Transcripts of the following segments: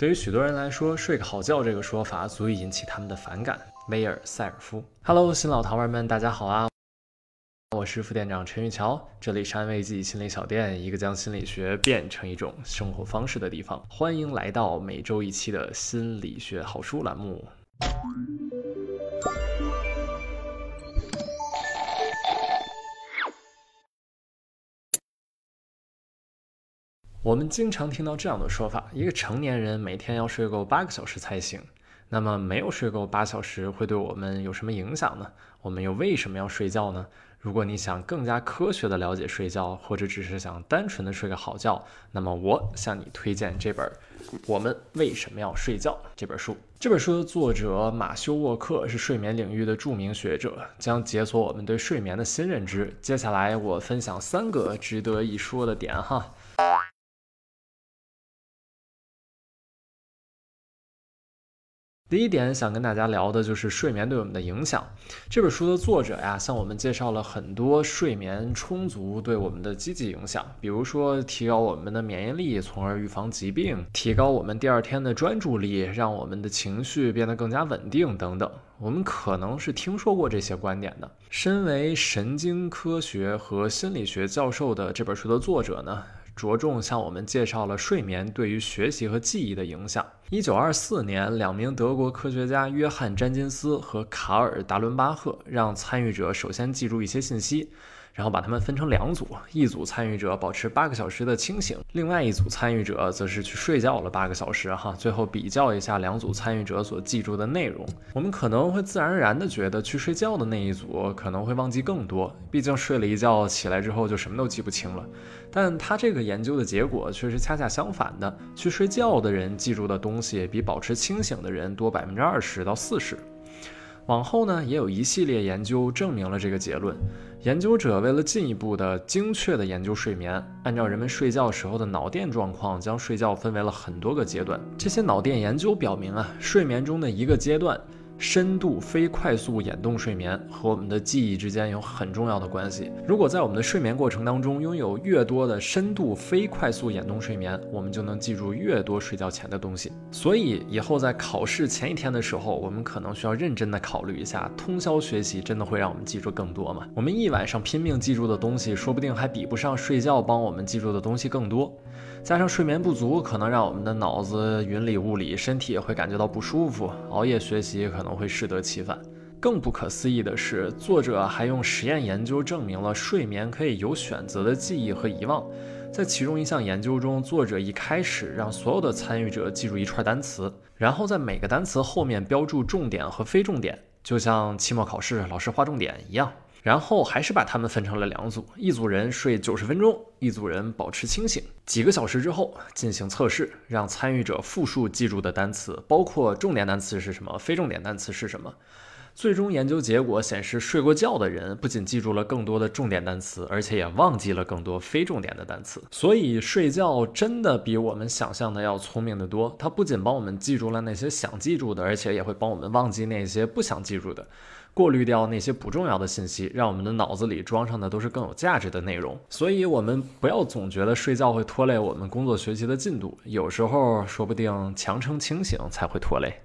对于许多人来说，睡个好觉这个说法足以引起他们的反感。威尔·塞尔夫，Hello，新老糖丸们，大家好啊！我是副店长陈玉桥，这里是安慰剂心理小店，一个将心理学变成一种生活方式的地方。欢迎来到每周一期的心理学好书栏目。我们经常听到这样的说法：一个成年人每天要睡够八个小时才行。那么，没有睡够八小时会对我们有什么影响呢？我们又为什么要睡觉呢？如果你想更加科学的了解睡觉，或者只是想单纯的睡个好觉，那么我向你推荐这本《我们为什么要睡觉》这本书。这本书的作者马修沃克是睡眠领域的著名学者，将解锁我们对睡眠的新认知。接下来我分享三个值得一说的点哈。第一点想跟大家聊的就是睡眠对我们的影响。这本书的作者呀，向我们介绍了很多睡眠充足对我们的积极影响，比如说提高我们的免疫力，从而预防疾病；提高我们第二天的专注力，让我们的情绪变得更加稳定等等。我们可能是听说过这些观点的。身为神经科学和心理学教授的这本书的作者呢？着重向我们介绍了睡眠对于学习和记忆的影响。一九二四年，两名德国科学家约翰·詹金斯和卡尔·达伦巴赫让参与者首先记住一些信息。然后把他们分成两组，一组参与者保持八个小时的清醒，另外一组参与者则是去睡觉了八个小时。哈，最后比较一下两组参与者所记住的内容，我们可能会自然而然的觉得去睡觉的那一组可能会忘记更多，毕竟睡了一觉起来之后就什么都记不清了。但他这个研究的结果却是恰恰相反的，去睡觉的人记住的东西比保持清醒的人多百分之二十到四十。往后呢，也有一系列研究证明了这个结论。研究者为了进一步的精确的研究睡眠，按照人们睡觉时候的脑电状况，将睡觉分为了很多个阶段。这些脑电研究表明啊，睡眠中的一个阶段。深度非快速眼动睡眠和我们的记忆之间有很重要的关系。如果在我们的睡眠过程当中拥有越多的深度非快速眼动睡眠，我们就能记住越多睡觉前的东西。所以以后在考试前一天的时候，我们可能需要认真的考虑一下：通宵学习真的会让我们记住更多吗？我们一晚上拼命记住的东西，说不定还比不上睡觉帮我们记住的东西更多。加上睡眠不足，可能让我们的脑子云里雾里，身体也会感觉到不舒服。熬夜学习可能会适得其反。更不可思议的是，作者还用实验研究证明了睡眠可以有选择的记忆和遗忘。在其中一项研究中，作者一开始让所有的参与者记住一串单词，然后在每个单词后面标注重点和非重点，就像期末考试老师划重点一样。然后还是把他们分成了两组，一组人睡九十分钟，一组人保持清醒。几个小时之后进行测试，让参与者复述记住的单词，包括重点单词是什么，非重点单词是什么。最终研究结果显示，睡过觉的人不仅记住了更多的重点单词，而且也忘记了更多非重点的单词。所以睡觉真的比我们想象的要聪明得多。它不仅帮我们记住了那些想记住的，而且也会帮我们忘记那些不想记住的。过滤掉那些不重要的信息，让我们的脑子里装上的都是更有价值的内容。所以，我们不要总觉得睡觉会拖累我们工作学习的进度，有时候说不定强撑清醒才会拖累。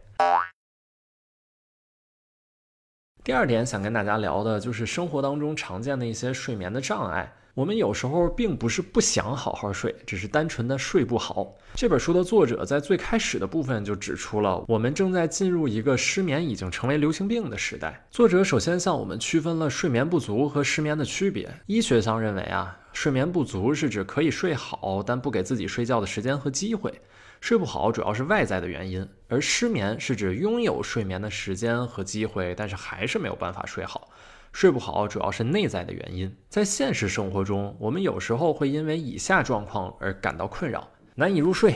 第二点想跟大家聊的就是生活当中常见的一些睡眠的障碍。我们有时候并不是不想好好睡，只是单纯的睡不好。这本书的作者在最开始的部分就指出了，我们正在进入一个失眠已经成为流行病的时代。作者首先向我们区分了睡眠不足和失眠的区别。医学上认为啊，睡眠不足是指可以睡好，但不给自己睡觉的时间和机会。睡不好主要是外在的原因，而失眠是指拥有睡眠的时间和机会，但是还是没有办法睡好。睡不好主要是内在的原因，在现实生活中，我们有时候会因为以下状况而感到困扰：难以入睡，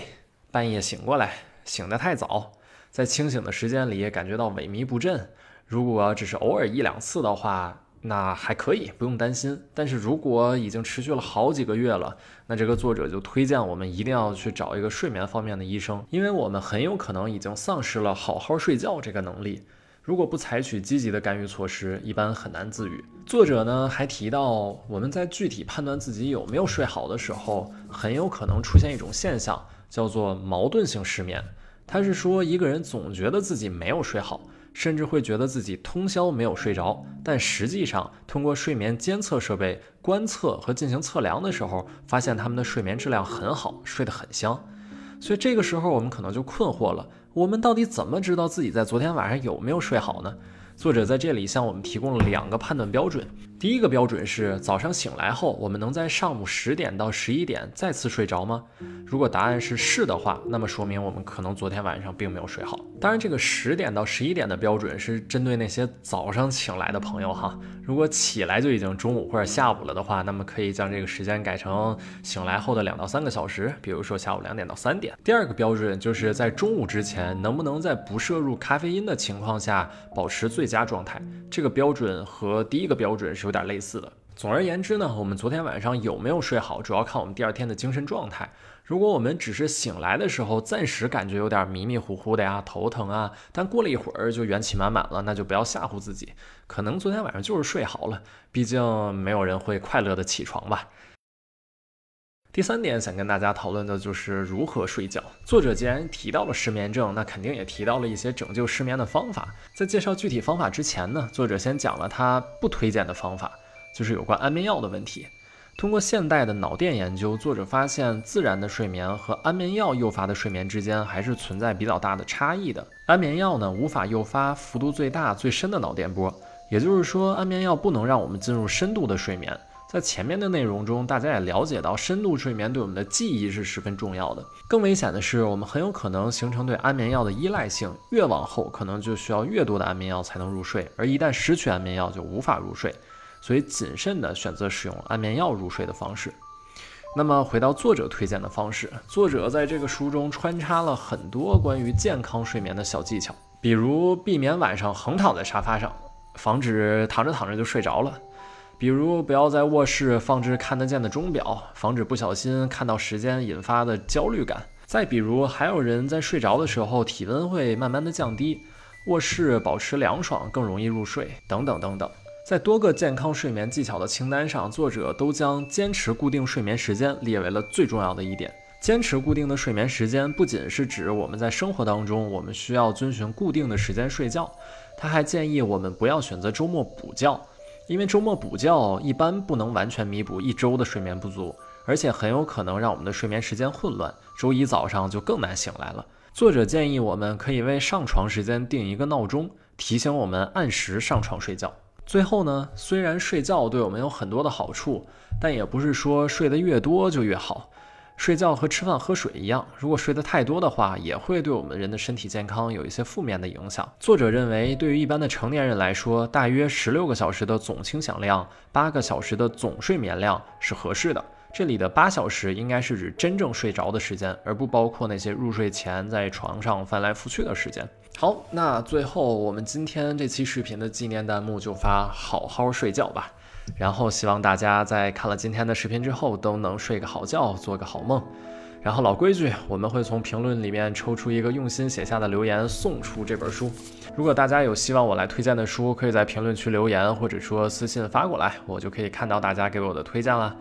半夜醒过来，醒得太早，在清醒的时间里感觉到萎靡不振。如果只是偶尔一两次的话，那还可以，不用担心。但是如果已经持续了好几个月了，那这个作者就推荐我们一定要去找一个睡眠方面的医生，因为我们很有可能已经丧失了好好睡觉这个能力。如果不采取积极的干预措施，一般很难自愈。作者呢还提到，我们在具体判断自己有没有睡好的时候，很有可能出现一种现象，叫做矛盾性失眠。他是说一个人总觉得自己没有睡好，甚至会觉得自己通宵没有睡着，但实际上通过睡眠监测设备观测和进行测量的时候，发现他们的睡眠质量很好，睡得很香。所以这个时候我们可能就困惑了：我们到底怎么知道自己在昨天晚上有没有睡好呢？作者在这里向我们提供了两个判断标准。第一个标准是早上醒来后，我们能在上午十点到十一点再次睡着吗？如果答案是是的话，那么说明我们可能昨天晚上并没有睡好。当然，这个十点到十一点的标准是针对那些早上醒来的朋友哈。如果起来就已经中午或者下午了的话，那么可以将这个时间改成醒来后的两到三个小时，比如说下午两点到三点。第二个标准就是在中午之前，能不能在不摄入咖啡因的情况下保持最佳状态？这个标准和第一个标准是有点类似的。总而言之呢，我们昨天晚上有没有睡好，主要看我们第二天的精神状态。如果我们只是醒来的时候暂时感觉有点迷迷糊糊的呀，头疼啊，但过了一会儿就元气满满了，那就不要吓唬自己，可能昨天晚上就是睡好了。毕竟没有人会快乐的起床吧。第三点想跟大家讨论的就是如何睡觉。作者既然提到了失眠症，那肯定也提到了一些拯救失眠的方法。在介绍具体方法之前呢，作者先讲了他不推荐的方法，就是有关安眠药的问题。通过现代的脑电研究，作者发现自然的睡眠和安眠药诱发的睡眠之间还是存在比较大的差异的。安眠药呢，无法诱发幅度最大、最深的脑电波，也就是说，安眠药不能让我们进入深度的睡眠。在前面的内容中，大家也了解到，深度睡眠对我们的记忆是十分重要的。更危险的是，我们很有可能形成对安眠药的依赖性，越往后可能就需要越多的安眠药才能入睡，而一旦失去安眠药，就无法入睡。所以，谨慎地选择使用安眠药入睡的方式。那么，回到作者推荐的方式，作者在这个书中穿插了很多关于健康睡眠的小技巧，比如避免晚上横躺在沙发上，防止躺着躺着就睡着了。比如，不要在卧室放置看得见的钟表，防止不小心看到时间引发的焦虑感。再比如，还有人在睡着的时候，体温会慢慢的降低，卧室保持凉爽，更容易入睡，等等等等。在多个健康睡眠技巧的清单上，作者都将坚持固定睡眠时间列为了最重要的一点。坚持固定的睡眠时间，不仅是指我们在生活当中，我们需要遵循固定的时间睡觉，他还建议我们不要选择周末补觉。因为周末补觉一般不能完全弥补一周的睡眠不足，而且很有可能让我们的睡眠时间混乱，周一早上就更难醒来了。作者建议我们可以为上床时间定一个闹钟，提醒我们按时上床睡觉。最后呢，虽然睡觉对我们有很多的好处，但也不是说睡得越多就越好。睡觉和吃饭喝水一样，如果睡得太多的话，也会对我们人的身体健康有一些负面的影响。作者认为，对于一般的成年人来说，大约十六个小时的总清醒量，八个小时的总睡眠量是合适的。这里的八小时应该是指真正睡着的时间，而不包括那些入睡前在床上翻来覆去的时间。好，那最后我们今天这期视频的纪念弹幕就发“好好睡觉”吧。然后希望大家在看了今天的视频之后都能睡个好觉，做个好梦。然后老规矩，我们会从评论里面抽出一个用心写下的留言，送出这本书。如果大家有希望我来推荐的书，可以在评论区留言，或者说私信发过来，我就可以看到大家给我的推荐了。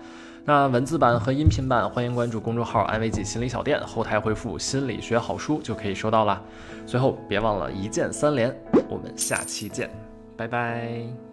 那文字版和音频版，欢迎关注公众号“安慰剂心理小店”，后台回复“心理学好书”就可以收到了。最后别忘了一键三连，我们下期见，拜拜。